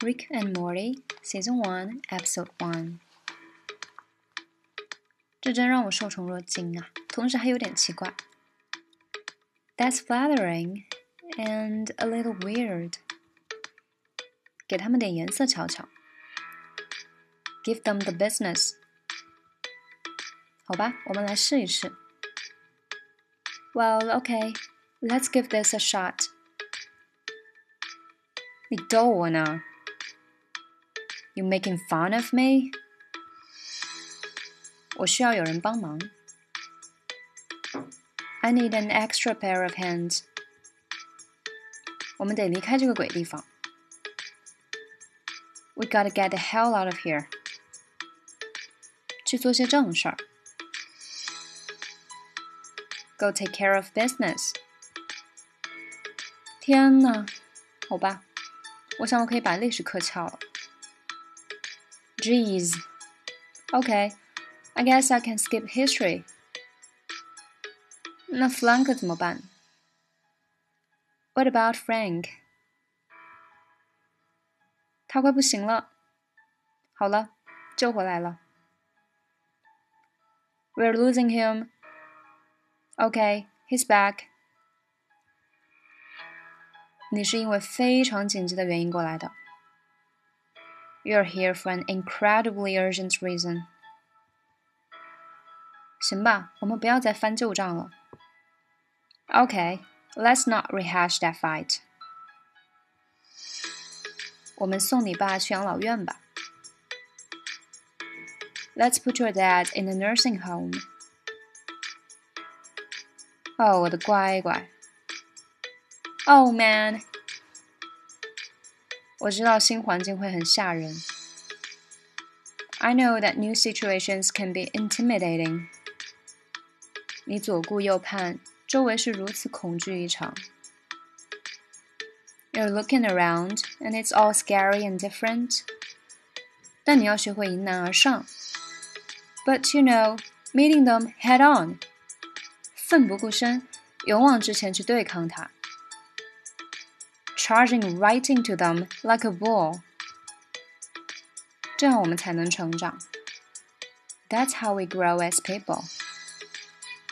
Rick and Morty Season One Episode One。这真让我受宠若惊啊，同时还有点奇怪。That's flattering and a little weird。给他们点颜色瞧瞧。Give them the business。好吧，我们来试一试。Well, okay, let's give this a shot. 你逗我呢 ？You making fun of me？我需要有人帮忙。I need an extra pair of hands。我们得离开这个鬼地方。We gotta get the hell out of here。去做些正事儿。Go take care of business。天呐，好吧，我想我可以把历史课翘了。 Jeez。Okay, I guess I can skip history. 那 Frank 怎么办？What about Frank？他快不行了。好了，救回来了。We're losing him. Okay, he's back. 你是因为非常紧急的原因过来的。 You're here for an incredibly urgent reason. 行吧，我们不要再翻旧账了。Okay, let's not rehash that fight. 我们送你爸去养老院吧。Let's put your dad in a nursing home. 哦，我的乖乖。Oh man， 我知道新环境会很吓人。I know that new situations can be intimidating。你左顾右盼，周围是如此恐惧一场。You're looking around, and it's all scary and different. 但你要学会迎难而上。But you know, meeting them head on. 奋不顾身，勇往直前去对抗它 ，charging right into them like a bull，这样我们才能成长。That's how we grow as people。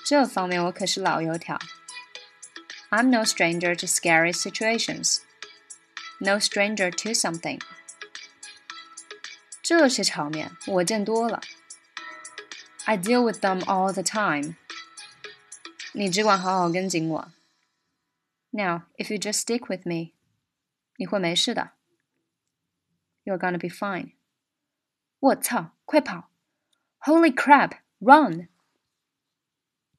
这方面我可是老油条。I'm no stranger to scary situations. No stranger to something. 这些场面我见多了。I deal with them all the time. 你只管好好跟紧我。Now, if you just stick with me， 你会没事的。You're gonna be fine。我操，快跑！Holy crap! Run!